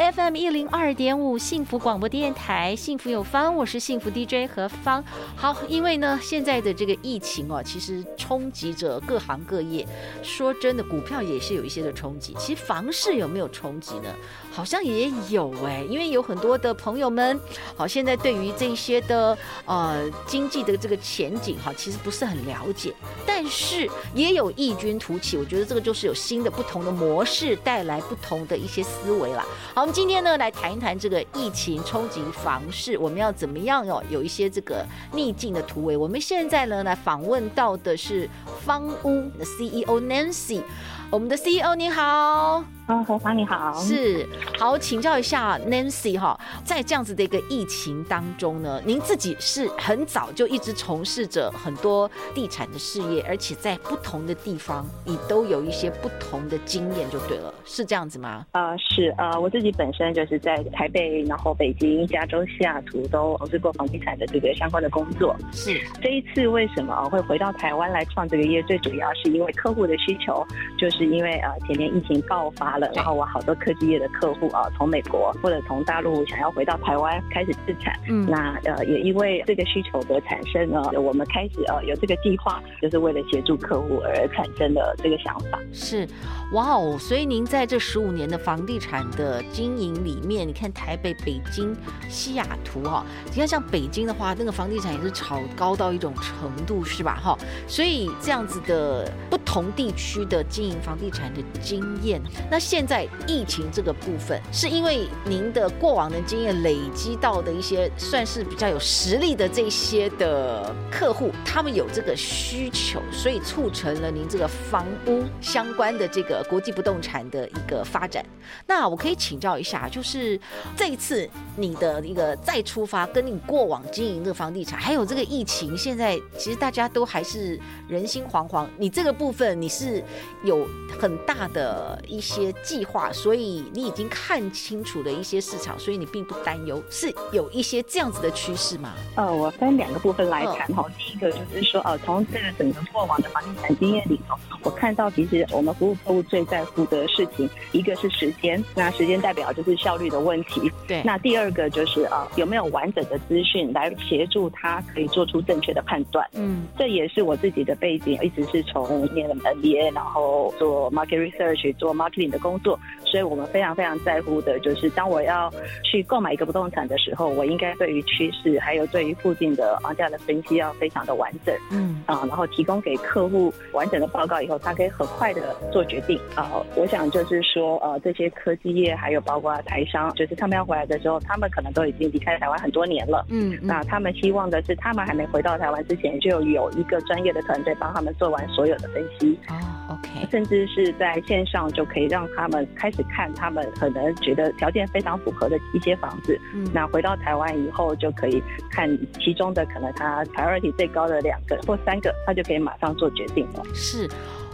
，FM 一零二点五幸福广播电台，幸福有方，我是幸福 DJ 何方。好，因为呢，现在的这个疫情哦，其实冲击着各行各业。说真的，股票也是有一些的冲击。其实房市有没有冲击呢？好像也有哎，因为有很多的朋友们，好，现在对于这些的呃经济的这个前景哈，其实不是很了解，但是也有异军突起。我觉得这个就是有新的不同的模式，带来不同的一些思维了。好，我们今天呢来谈一谈这个疫情冲击房市，我们要怎么样哦？有一些这个逆境的突围。我们现在呢来访问到的是方屋的 CEO Nancy，我们的 CEO 你好。嗯，何芳你好，是好，请教一下 Nancy 哈，在这样子的一个疫情当中呢，您自己是很早就一直从事着很多地产的事业，而且在不同的地方，你都有一些不同的经验，就对了，是这样子吗？呃，是呃，我自己本身就是在台北，然后北京、加州、西雅图都从事过房地产的这个相关的工作。是这一次为什么会回到台湾来创这个业？最主要是因为客户的需求，就是因为呃前年疫情爆发了。然后我好多科技业的客户啊，从美国或者从大陆想要回到台湾开始自产，嗯，那呃也因为这个需求的产生呢，我们开始呃有这个计划，就是为了协助客户而产生的这个想法。是，哇哦，所以您在这十五年的房地产的经营里面，你看台北、北京、西雅图哈，你看像北京的话，那个房地产也是炒高到一种程度，是吧？哈，所以这样子的不同地区的经营房房地产的经验，那。现在疫情这个部分，是因为您的过往的经验累积到的一些算是比较有实力的这些的客户，他们有这个需求，所以促成了您这个房屋相关的这个国际不动产的一个发展。那我可以请教一下，就是这一次你的一个再出发，跟你过往经营的房地产，还有这个疫情，现在其实大家都还是人心惶惶。你这个部分你是有很大的一些。计划，所以你已经看清楚了一些市场，所以你并不担忧，是有一些这样子的趋势吗？呃，我分两个部分来谈哈。第一个就是说，呃，从这个整个过往的房地产经验里头，我看到其实我们服务客户最在乎的事情，一个是时间，那时间代表就是效率的问题。对。那第二个就是呃，有没有完整的资讯来协助他可以做出正确的判断？嗯，这也是我自己的背景，一直是从念了 MBA，然后做 market research，做 marketing 的工作。所以我们非常非常在乎的，就是当我要去购买一个不动产的时候，我应该对于趋势，还有对于附近的房价的分析要非常的完整，嗯啊，然后提供给客户完整的报告以后，他可以很快的做决定啊。我想就是说，呃，这些科技业还有包括台商，就是他们要回来的时候，他们可能都已经离开台湾很多年了，嗯，那他们希望的是，他们还没回到台湾之前，就有一个专业的团队帮他们做完所有的分析。OK，甚至是在线上就可以让他们开始看他们可能觉得条件非常符合的一些房子。嗯，那回到台湾以后就可以看其中的可能他 priority 最高的两个或三个，他就可以马上做决定了。是。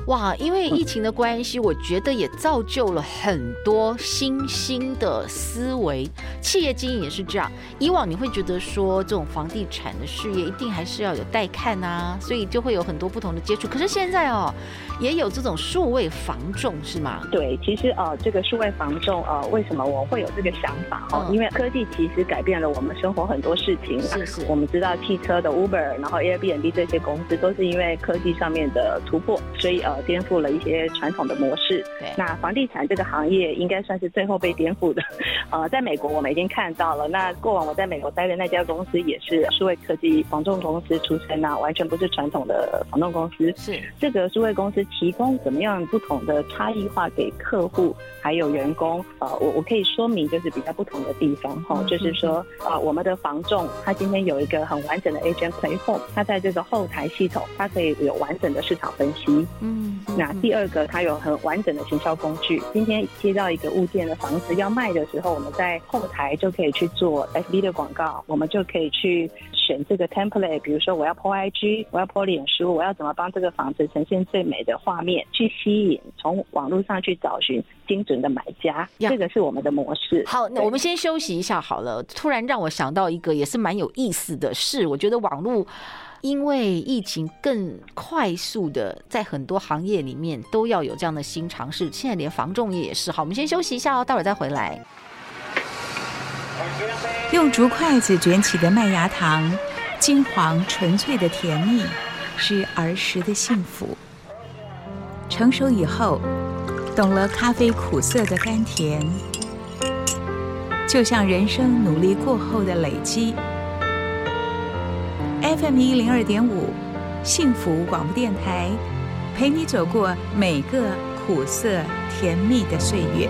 哇，因为疫情的关系，我觉得也造就了很多新兴的思维。企业经营也是这样，以往你会觉得说这种房地产的事业一定还是要有带看啊，所以就会有很多不同的接触。可是现在哦，也有这种数位防重是吗？对，其实呃，这个数位防重呃，为什么我会有这个想法哦？因为科技其实改变了我们生活很多事情。是是。我们知道汽车的 Uber，然后 Airbnb 这些公司都是因为科技上面的突破，所以呃。颠覆了一些传统的模式。对，那房地产这个行业应该算是最后被颠覆的。呃，在美国我们已经看到了。那过往我在美国待的那家公司也是数位科技防重公司出身啊，完全不是传统的防重公司。是这个数位公司，提供怎么样不同的差异化给客户还有员工。呃，我我可以说明就是比较不同的地方哈，就是说呃，我们的房仲他今天有一个很完整的 agent platform，他在这个后台系统，它可以有完整的市场分析。嗯，那第二个，它有很完整的行销工具。今天接到一个物件的房子要卖的时候，我们在后台就可以去做 FB 的广告，我们就可以去选这个 template，比如说我要 po IG，我要 po 脸书，我要怎么帮这个房子呈现最美的画面，去吸引从网络上去找寻精准的买家，这个是我们的模式。好，那我们先休息一下好了。突然让我想到一个也是蛮有意思的事，我觉得网络因为疫情更快速的在很多行业里面都要有这样的新尝试，现在连防重业也是。好，我们先休息一下哦，待会儿再回来。用竹筷子卷起的麦芽糖，金黄纯粹的甜蜜，是儿时的幸福。成熟以后，懂了咖啡苦涩的甘甜，就像人生努力过后的累积。FM 一零二点五，幸福广播电台，陪你走过每个苦涩甜蜜的岁月。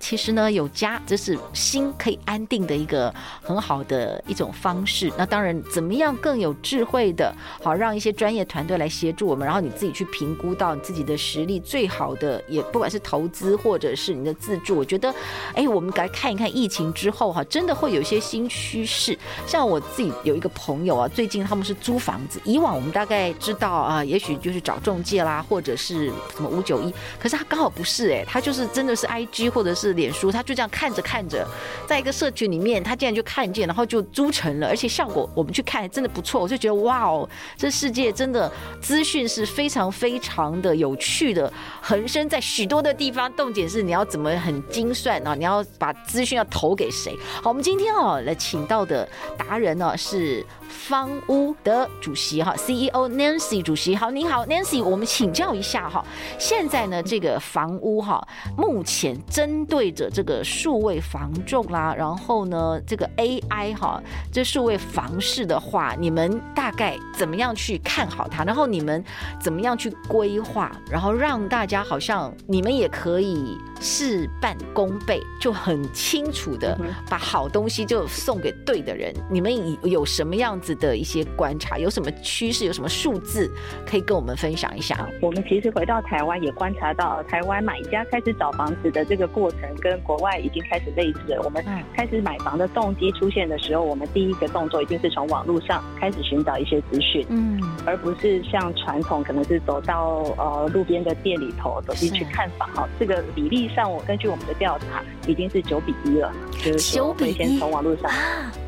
其实呢，有家这是心可以安定的一个很好的一种方式。那当然，怎么样更有智慧的，好让一些专业团队来协助我们，然后你自己去评估到你自己的实力最好的，也不管是投资或者是你的自住，我觉得，哎，我们来看一看疫情之后哈，真的会有一些新趋势。像我自己有一个朋友啊，最近他们是租房子，以往我们大概知道啊，也许就是找中介啦，或者是什么五九一，可是他刚好不是哎，他就是真的是 IG 或者是。脸书，他就这样看着看着，在一个社群里面，他竟然就看见，然后就租成了，而且效果我们去看真的不错，我就觉得哇哦，这世界真的资讯是非常非常的有趣的，横生在许多的地方。重点是你要怎么很精算啊？你要把资讯要投给谁？好，我们今天哦来请到的达人呢是。房屋的主席哈，CEO Nancy 主席好，您好，Nancy，我们请教一下哈，现在呢这个房屋哈，目前针对着这个数位房仲啦，然后呢这个 AI 哈，这数位房市的话，你们大概怎么样去看好它？然后你们怎么样去规划？然后让大家好像你们也可以事半功倍，就很清楚的把好东西就送给对的人。你们有什么样子的一些观察，有什么趋势，有什么数字可以跟我们分享一下？我们其实回到台湾也观察到，台湾买家开始找房子的这个过程跟国外已经开始类似了。我们开始买房的动机出现的时候，我们第一个动作一定是从网络上开始寻找一些资讯，嗯，而不是像传统可能是走到呃路边的店里头走进去看房。哈，这个比例上，我根据我们的调查已经是九比一了，就是九比一，先从网络上。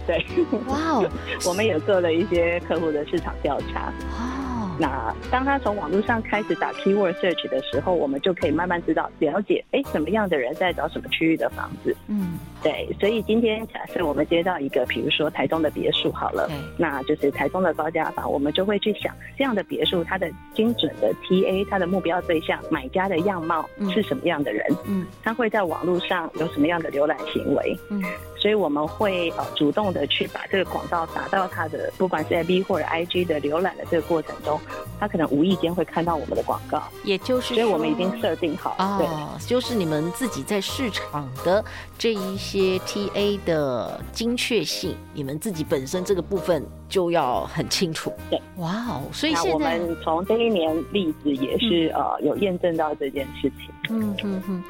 对，哇哦，我们也做了一些客户的市场调查。哦那当他从网络上开始打 keyword search 的时候，我们就可以慢慢知道了解，哎，什么样的人在找什么区域的房子。嗯，对，所以今天假设我们接到一个，比如说台中的别墅好了，那就是台中的高价房，我们就会去想这样的别墅，它的精准的 TA，它的目标对象买家的样貌是什么样的人？嗯，他会在网络上有什么样的浏览行为？嗯。所以我们会呃主动的去把这个广告打到他的不管是 IB 或者 IG 的浏览的这个过程中，他可能无意间会看到我们的广告，也就是所以我们已经设定好哦，对，就是你们自己在市场的这一些 TA 的精确性，你们自己本身这个部分就要很清楚。对，哇哦，所以现在我们从这一年例子也是、嗯、呃有验证到这件事情。嗯嗯嗯。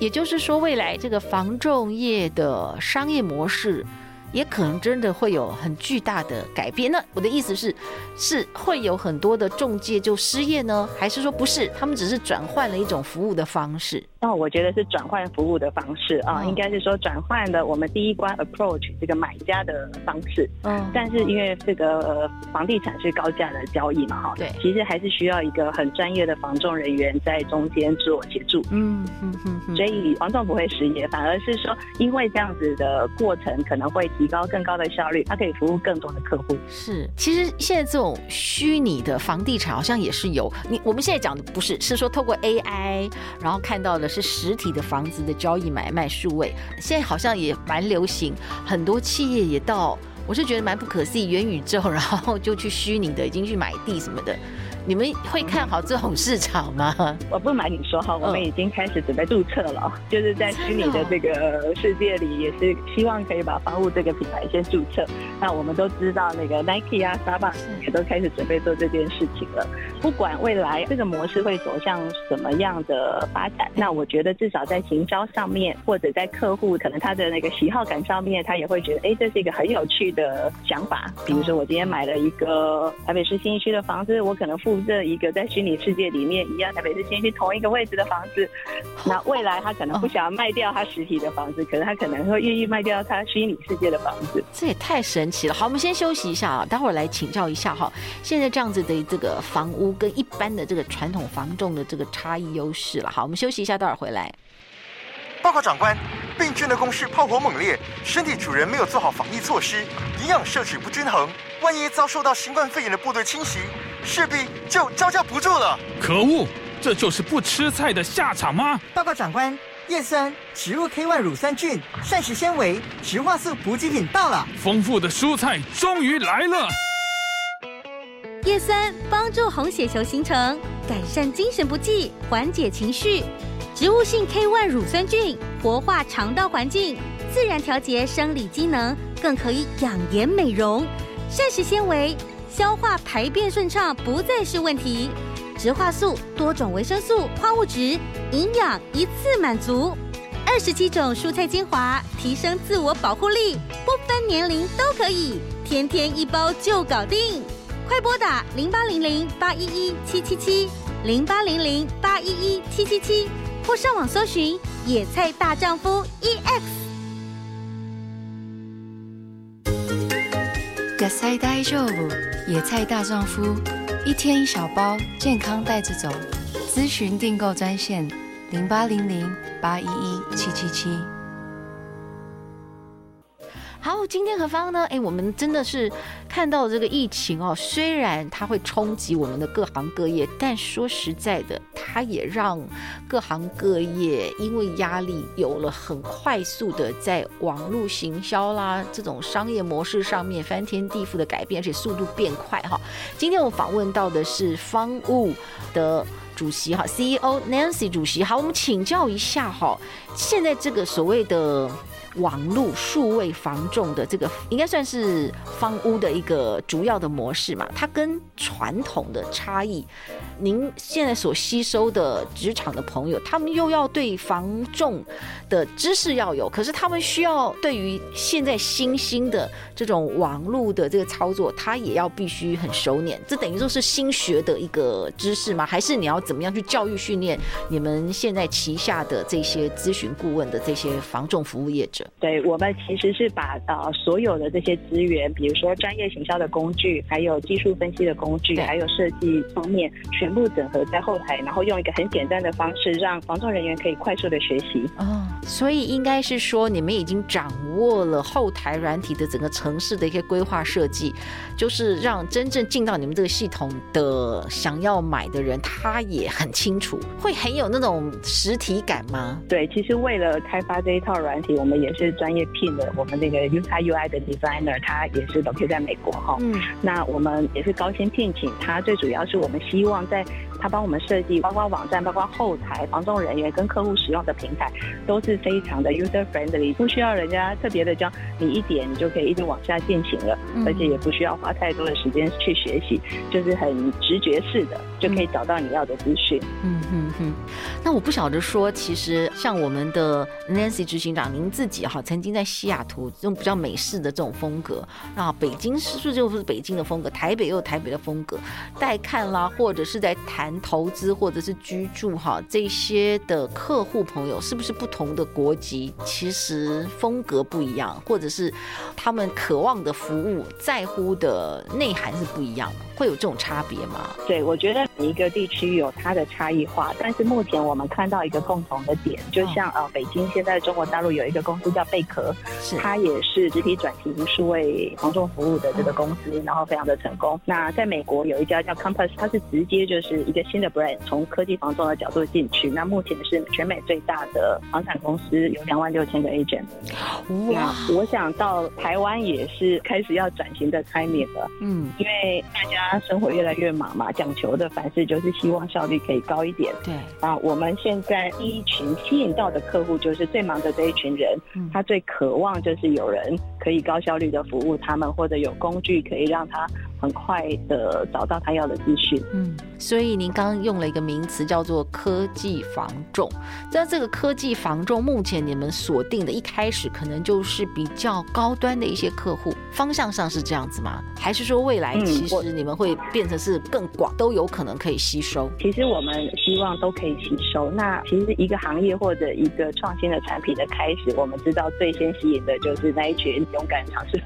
也就是说，未来这个防重业的商业模式，也可能真的会有很巨大的改变。那我的意思是，是会有很多的中介就失业呢，还是说不是？他们只是转换了一种服务的方式？那我觉得是转换服务的方式啊，应该是说转换了我们第一关 approach 这个买家的方式。嗯，但是因为这个房地产是高价的交易嘛，哈，对，其实还是需要一个很专业的房仲人员在中间自我协助。嗯嗯嗯，所以房仲不会失业，反而是说因为这样子的过程可能会提高更高的效率，它可以服务更多的客户。是，其实现在这种虚拟的房地产好像也是有，你我们现在讲的不是，是说透过 AI 然后看到的。是实体的房子的交易买卖数位，现在好像也蛮流行，很多企业也到我是觉得蛮不可思议，元宇宙，然后就去虚拟的，已经去买地什么的。你们会看好这种市场吗？我不瞒你说哈，我们已经开始准备注册了，哦、就是在虚拟的这个世界里，也是希望可以把房屋这个品牌先注册。那我们都知道，那个 Nike 啊、Starbucks 也都开始准备做这件事情了。不管未来这个模式会走向什么样的发展，那我觉得至少在行销上面，或者在客户可能他的那个喜好感上面，他也会觉得，哎，这是一个很有趣的想法。比如说，我今天买了一个台北市新一区的房子，我可能付。这一个在虚拟世界里面一样，台北市先去同一个位置的房子，那未来他可能不想要卖掉他实体的房子，可是他可能会愿意卖掉他虚拟世界的房子。这也太神奇了！好，我们先休息一下啊，待会儿来请教一下哈。现在这样子的这个房屋跟一般的这个传统房仲的这个差异优势了。好，我们休息一下，待会儿回来。报告长官，病菌的攻势炮火猛烈，身体主人没有做好防疫措施，营养摄取不均衡，万一遭受到新冠肺炎的部队侵袭，势必就招架不住了。可恶，这就是不吃菜的下场吗？报告长官，叶酸、植物 K1 乳酸菌、膳食纤维、植化素补给品到了，丰富的蔬菜终于来了。叶酸帮助红血球形成，改善精神不济，缓解情绪。植物性 K1 乳酸菌活化肠道环境，自然调节生理机能，更可以养颜美容。膳食纤维消化排便顺畅不再是问题。植化素多种维生素、矿物质，营养一次满足。二十七种蔬菜精华，提升自我保护力，不分年龄都可以，天天一包就搞定。快拨打零八零零八一一七七七零八零零八一一七七七。或上网搜寻“野菜大丈夫 EX”。野菜大丈夫，野菜大丈夫，一天一小包，健康带着走。咨询订购专线：零八零零八一一七七七。好，今天何方呢？哎，我们真的是看到这个疫情哦，虽然它会冲击我们的各行各业，但说实在的，它也让各行各业因为压力有了很快速的在网络行销啦这种商业模式上面翻天地覆的改变，而且速度变快哈。今天我访问到的是方物的主席哈，CEO Nancy 主席。好，我们请教一下哈，现在这个所谓的。网络数位房仲的这个应该算是方屋的一个主要的模式嘛？它跟传统的差异，您现在所吸收的职场的朋友，他们又要对房仲的知识要有，可是他们需要对于现在新兴的这种网络的这个操作，他也要必须很熟练。这等于说是新学的一个知识吗？还是你要怎么样去教育训练你们现在旗下的这些咨询顾问的这些房仲服务业者？对，我们其实是把呃所有的这些资源，比如说专业行销的工具，还有技术分析的工具，还有设计方面，全部整合在后台，然后用一个很简单的方式，让防撞人员可以快速的学习。哦，所以应该是说你们已经掌握了后台软体的整个城市的一些规划设计，就是让真正进到你们这个系统的想要买的人，他也很清楚，会很有那种实体感吗？对，其实为了开发这一套软体，我们也是。是专业聘的，我们那个 UI UI 的 designer，他也是 locate 在美国哈。嗯，那我们也是高薪聘请他，最主要是我们希望在。他帮我们设计，包括网站，包括后台，房仲人员跟客户使用的平台都是非常的 user friendly，不需要人家特别的教你一点，你就可以一直往下进行了，嗯、而且也不需要花太多的时间去学习，就是很直觉式的就可以找到你要的资讯。嗯嗯嗯。那我不晓得说，其实像我们的 Nancy 执行长，您自己哈曾经在西雅图这种比较美式的这种风格，啊，北京是不是就是北京的风格？台北又有台北的风格，带看啦，或者是在台。投资或者是居住哈，这些的客户朋友是不是不同的国籍？其实风格不一样，或者是他们渴望的服务在乎的内涵是不一样的，会有这种差别吗？对，我觉得每一个地区有它的差异化，但是目前我们看到一个共同的点，就像呃北京现在中国大陆有一个公司叫贝壳，它也是实体转型数位防重服务的这个公司，然后非常的成功。那在美国有一家叫 Compass，它是直接就是一个新的 brand，从科技防重的角度进去。那目前是全美最大的房产公司，有两万六千个 agent。哇，我想到台湾也是开始要转型的 timing 了。嗯，因为大家生活越来越忙嘛，讲求的凡事就是希望效率可以高一点。对啊，我们现在第一群吸引到的客户就是最忙的这一群人，嗯，他最渴望就是有人可以高效率的服务他们，或者有工具可以让他。很快的找到他要的资讯。嗯，所以您刚刚用了一个名词叫做科技防重。在这个科技防重，目前你们锁定的一开始可能就是比较高端的一些客户，方向上是这样子吗？还是说未来其实你们会变成是更广，都有可能可以吸收？其实我们希望都可以吸收。那其实一个行业或者一个创新的产品的开始，我们知道最先吸引的就是那一群勇敢尝试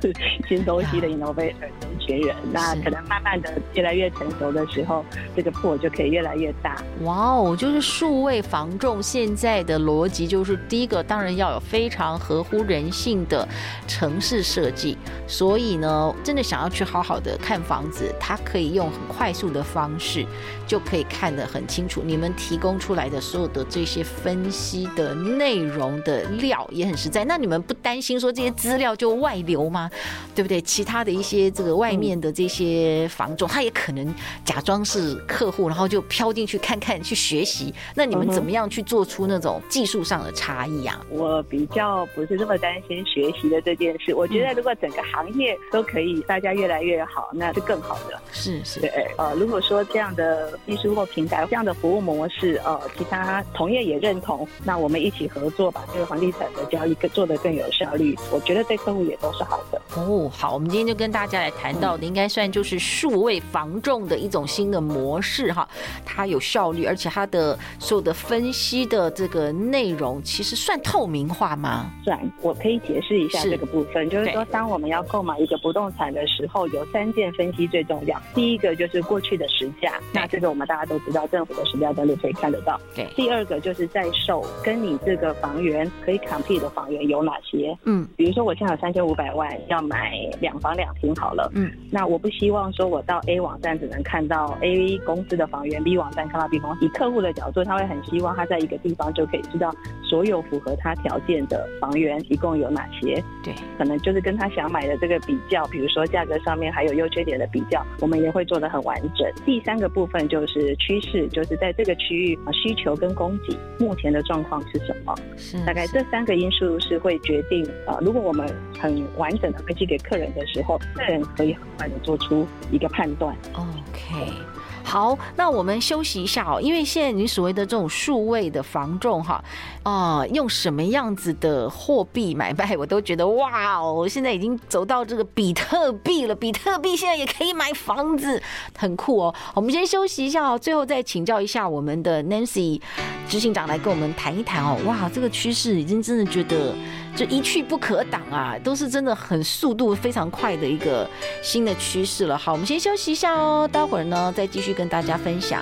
新东西的 innovator 这一群人。那可能慢慢的越来越成熟的时候，这个破就可以越来越大。哇哦，就是数位防重现在的逻辑就是第一个，当然要有非常合乎人性的城市设计。所以呢，真的想要去好好的看房子，它可以用很快速的方式就可以看得很清楚。你们提供出来的所有的这些分析的内容的料也很实在。那你们不担心说这些资料就外流吗？对不对？其他的一些这个外面的这些房仲，他也可能假装是客户，然后就飘进去看看去学习。那你们怎么样去做出那种技术上的差异啊？我比较不是这么担心学习的这件事。我觉得如果整个行业都可以大家越来越好，那是更好的。是是。对，呃，如果说这样的技术或平台这样的服务模式，呃，其他同业也认同，那我们一起合作，把这个房地产的交易更做得更有效率，我觉得对客户也都是好的。哦，好，我们今天就跟大家来谈到的，应该算就是数位防重的一种新的模式哈，它有效率，而且它的所有的分析的这个内容，其实算透明化吗？算，我可以解释一下这个部分，就是说，当我们要购买一个不动产的时候，有三件分析最重要。第一个就是过去的实价，那这个我们大家都知道，政府的实价登录可以看得到。对。第二个就是在售，跟你这个房源可以 compete 的房源有哪些？嗯，比如说我现在有三千五百万要买两房两厅好了，嗯，那我不希望说我到 A 网站只能看到 A 公司的房源，B 网站看到 B 公司。以客户的角度，他会很希望他在一个地方就可以知道所有符合他条件的房源一共有哪些。对，可能就是跟他想买的这个比较，比如说价格上面还有优缺点的比较，我们也会做得很完整。第三个部分就是趋势，就是在这个区域需求跟供给目前的状况是什么？是，大概这三个因素是会决定啊、呃，如果我们很完整的分析给客人的时候，客人可以很快的做出一个判断。OK。好，那我们休息一下哦，因为现在你所谓的这种数位的防重哈，啊、用什么样子的货币买卖，我都觉得哇哦，现在已经走到这个比特币了，比特币现在也可以买房子，很酷哦。我们先休息一下哦，最后再请教一下我们的 Nancy 执行长来跟我们谈一谈哦。哇，这个趋势已经真的觉得。就一去不可挡啊，都是真的很速度非常快的一个新的趋势了。好，我们先休息一下哦，待会儿呢再继续跟大家分享。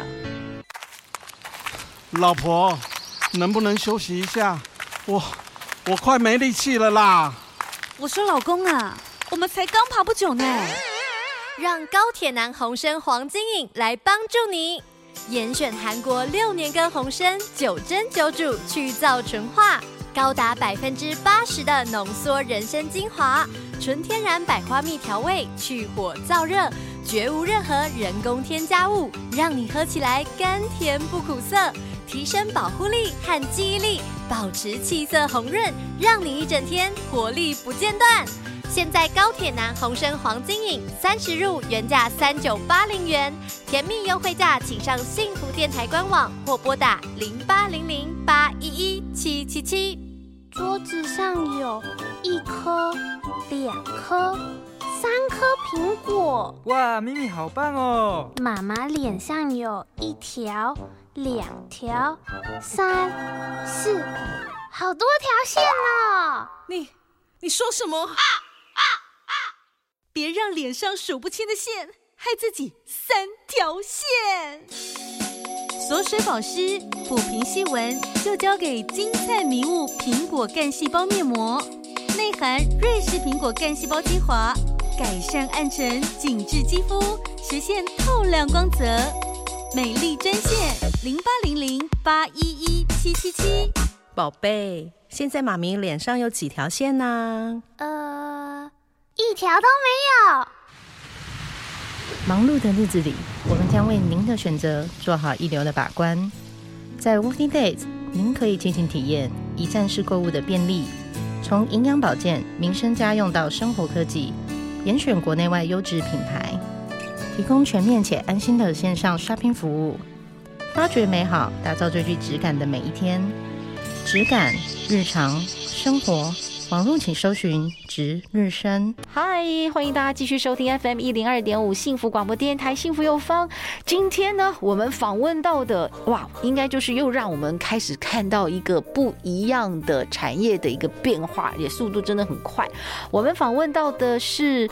老婆，能不能休息一下？我我快没力气了啦。我说老公啊，我们才刚爬不久呢。让高铁男红参黄金饮来帮助你，严选韩国六年根红参，九蒸九煮去皂纯化。高达百分之八十的浓缩人参精华，纯天然百花蜜调味，去火燥热，绝无任何人工添加物，让你喝起来甘甜不苦涩，提升保护力和记忆力，保持气色红润，让你一整天活力不间断。现在高铁男红参黄金饮三十入原价三九八零元，甜蜜优惠价，请上幸福电台官网或拨打零八零零八一一七七七。桌子上有一颗、两颗、三颗苹果。哇，咪咪好棒哦！妈妈脸上有一条、两条、三、四，好多条线哦。你你说什么？啊啊啊！别让脸上数不清的线害自己三条线。锁水保湿、抚平细纹，就交给金灿迷雾苹果干细胞面膜，内含瑞士苹果干细胞精华，改善暗沉、紧致肌肤，实现透亮光泽。美丽专线零八零零八一一七七七。宝贝，现在妈咪脸上有几条线呢？呃，一条都没有。忙碌的日子里，将为您的选择做好一流的把关。在 Working Days，您可以尽情体验一站式购物的便利，从营养保健、民生家用到生活科技，严选国内外优质品牌，提供全面且安心的线上 shopping 服务，发掘美好，打造最具质感的每一天。质感、日常、生活。网络请搜寻值日生。嗨，欢迎大家继续收听 FM 一零二点五幸福广播电台幸福有方。今天呢，我们访问到的哇，应该就是又让我们开始看到一个不一样的产业的一个变化，也速度真的很快。我们访问到的是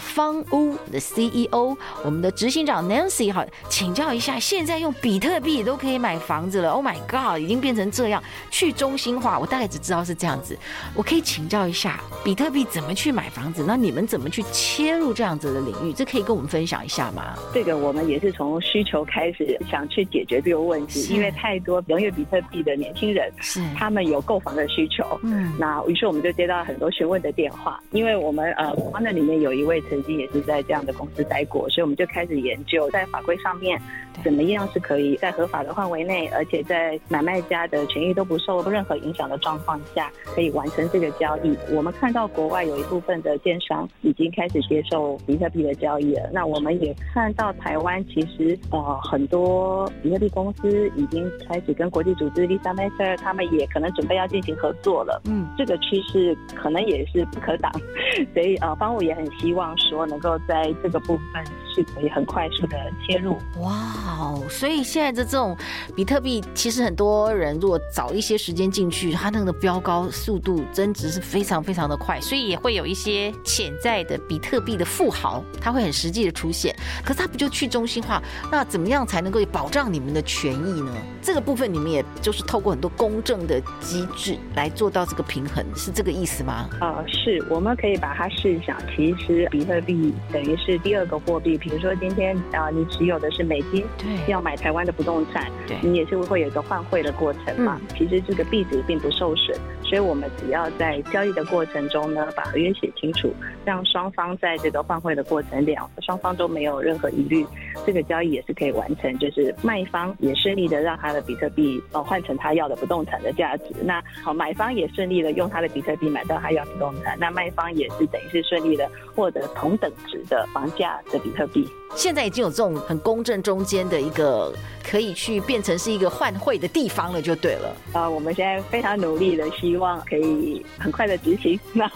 方屋的 CEO，我们的执行长 Nancy 哈，请教一下，现在用比特币都可以买房子了？Oh my God，已经变成这样去中心化，我大概只知道是这样子，我可以请。请教一下，比特币怎么去买房子？那你们怎么去切入这样子的领域？这可以跟我们分享一下吗？这个我们也是从需求开始想去解决这个问题，因为太多拥有比特币的年轻人，是他们有购房的需求。嗯，那于是我们就接到很多询问的电话，因为我们呃，那里面有一位曾经也是在这样的公司待过，所以我们就开始研究在法规上面怎么样是可以在合法的范围内，而且在买卖家的权益都不受任何影响的状况下，可以完成这个交交易，我们看到国外有一部分的电商已经开始接受比特币的交易了。那我们也看到台湾其实呃很多比特币公司已经开始跟国际组织 Visa、Master 他们也可能准备要进行合作了。嗯，这个趋势可能也是不可挡，所以呃方武也很希望说能够在这个部分是可以很快速的切入。哇，所以现在的这种比特币，其实很多人如果早一些时间进去，它那个飙高速度增值。是非常非常的快，所以也会有一些潜在的比特币的富豪，他会很实际的出现。可是他不就去中心化？那怎么样才能够保障你们的权益呢？这个部分你们也就是透过很多公正的机制来做到这个平衡，是这个意思吗？呃，是，我们可以把它试想，其实比特币等于是第二个货币。比如说今天啊、呃，你持有的是美金，对，要买台湾的不动产，对，你也是会有一个换汇的过程嘛。嗯、其实这个币值并不受损，所以我们只要在交易的过程中呢，把合约写清楚，让双方在这个换汇的过程两双方都没有任何疑虑，这个交易也是可以完成。就是卖方也顺利的让他的比特币呃换成他要的不动产的价值，那好买方也顺利的用他的比特币买到他要的不动产，那卖方也是等于是顺利的获得同等值的房价的比特币。现在已经有这种很公正中间的一个可以去变成是一个换汇的地方了，就对了。啊，我们现在非常努力的希望可以很快的执行。那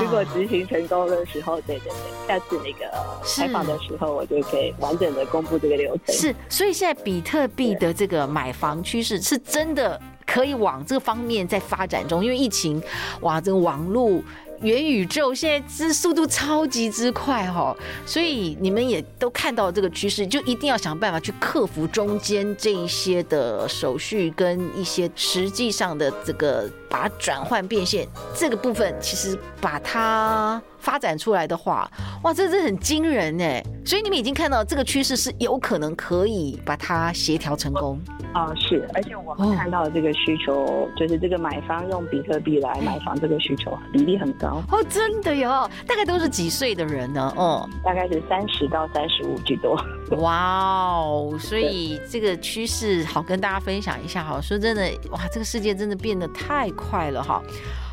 如果执行成功的时候，对对对，下次那个采访的时候，我就可以完整的公布这个流程。是，所以现在比特币的这个买房趋势是真的可以往这个方面在发展中，因为疫情，哇，这个网络。元宇宙现在之速度超级之快哈，所以你们也都看到这个趋势，就一定要想办法去克服中间这一些的手续跟一些实际上的这个把它转换变现这个部分，其实把它发展出来的话，哇，这是很惊人哎！所以你们已经看到这个趋势是有可能可以把它协调成功。啊、哦，是，而且我们看到这个需求，哦、就是这个买方用比特币来买房，这个需求比例很高哦，真的哟，大概都是几岁的人呢？哦，大概是三十到三十五居多。哇哦，所以这个趋势好跟大家分享一下哈。说真的，哇，这个世界真的变得太快了哈。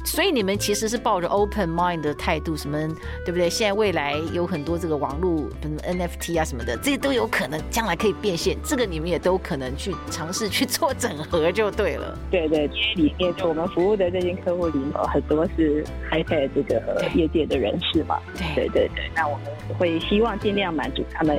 所以你们其实是抱着 open mind 的态度，什么对不对？现在未来有很多这个网络，什么 NFT 啊什么的，这些都有可能将来可以变现。这个你们也都可能去尝试去做整合就对了。对对，因为里面就我们服务的这些客户里面很多是 high-tech 这个业界的人士嘛。对对对对，那我们会希望尽量满足他们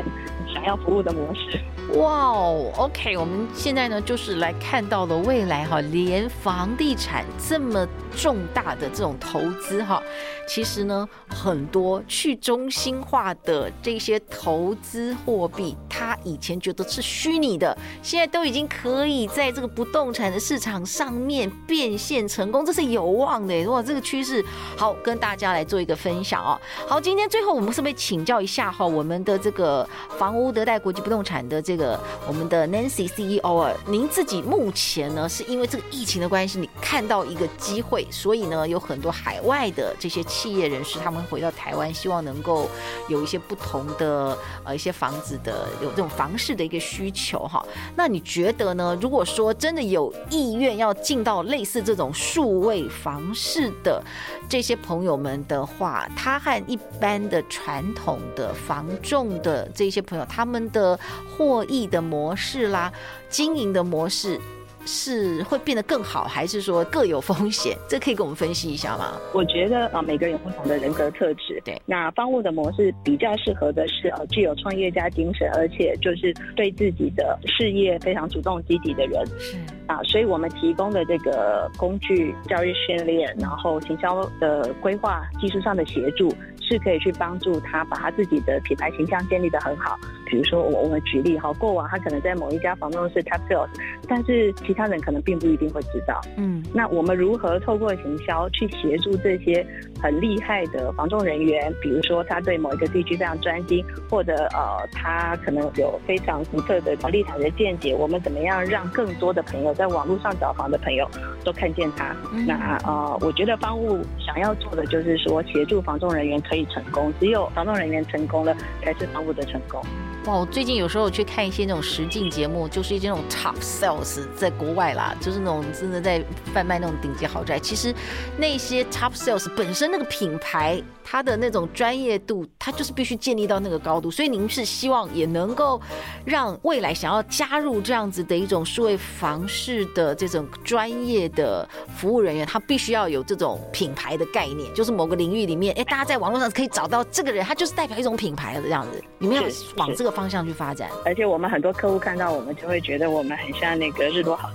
想要服务的模式。哇哦，OK，我们现在呢就是来看到了未来哈，连房地产这么重大的这种投资哈，其实呢很多去中心化的这些投资货币，它以前觉得是虚拟的，现在都已经可以在这个不动产的市场上面变现成功，这是有望的。哇，这个趋势好，跟大家来做一个分享哦。好，今天最后我们是不是请教一下哈，我们的这个房屋德代国际不动产的这。个我们的 Nancy CEO 啊，您自己目前呢是因为这个疫情的关系，你看到一个机会，所以呢有很多海外的这些企业人士，他们回到台湾，希望能够有一些不同的呃一些房子的有这种房市的一个需求哈。那你觉得呢？如果说真的有意愿要进到类似这种数位房市的这些朋友们的话，他和一般的传统的房仲的这些朋友，他们的获益的模式啦，经营的模式是会变得更好，还是说各有风险？这可以跟我们分析一下吗？我觉得啊，每个人有不同的人格特质。对，那方物的模式比较适合的是呃，具有创业家精神，而且就是对自己的事业非常主动积极的人。是啊，所以我们提供的这个工具、教育训练，然后行销的规划、技术上的协助。是可以去帮助他把他自己的品牌形象建立得很好。比如说，我我们举例哈，过往他可能在某一家房东是 top sales，但是其他人可能并不一定会知道。嗯，那我们如何透过行销去协助这些很厉害的房仲人员？比如说，他对某一个地区非常专心，或者呃，他可能有非常独特的房地产的见解。我们怎么样让更多的朋友在网络上找房的朋友都看见他？嗯、那呃，我觉得方务想要做的就是说，协助房仲人员可以。成功，只有房仲人员成功了，才是房屋的成功。哇，我最近有时候去看一些那种实境节目，就是一些那种 top sales 在国外啦，就是那种真的在贩卖那种顶级豪宅。其实那些 top sales 本身那个品牌。它的那种专业度，它就是必须建立到那个高度，所以您是希望也能够让未来想要加入这样子的一种数位房市的这种专业的服务人员，他必须要有这种品牌的概念，就是某个领域里面，哎，大家在网络上可以找到这个人，他就是代表一种品牌的这样子，你们要往这个方向去发展。而且我们很多客户看到我们，就会觉得我们很像那个日落好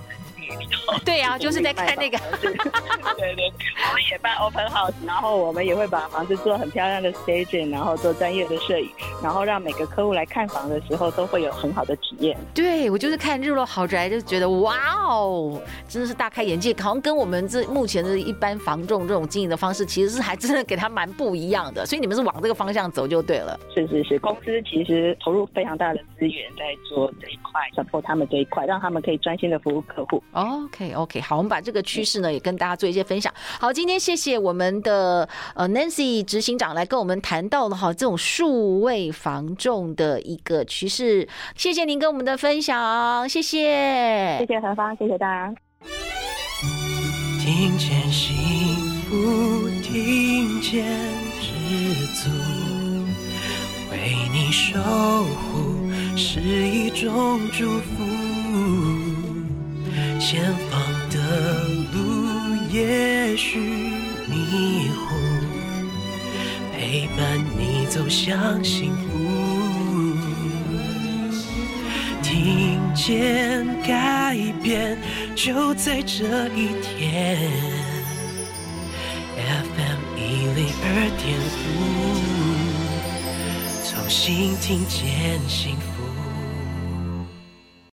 人。对啊，就是在看那个，对对，我们也办 open house，然后我们也会把房子做很漂亮的 staging，然后做专业的摄影，然后让每个客户来看房的时候都会有很好的体验。对，我就是看日落豪宅，就觉得哇哦，真的是大开眼界，好像跟我们这目前的一般房仲这种经营的方式，其实是还真的给他蛮不一样的。所以你们是往这个方向走就对了。是是是，公司其实投入非常大的资源在做这一块，support 他们这一块，让他们可以专心的服务客户。OK OK，好，我们把这个趋势呢也跟大家做一些分享。好，今天谢谢我们的呃 Nancy 执行长来跟我们谈到了哈这种数位防重的一个趋势，谢谢您跟我们的分享，谢谢，谢谢何芳，谢谢大家。听见幸福，听见知足，为你守护是一种祝福。前方的路也许迷糊，陪伴你走向幸福。听见改变就在这一天。FM 一零二点五，重新听见幸福。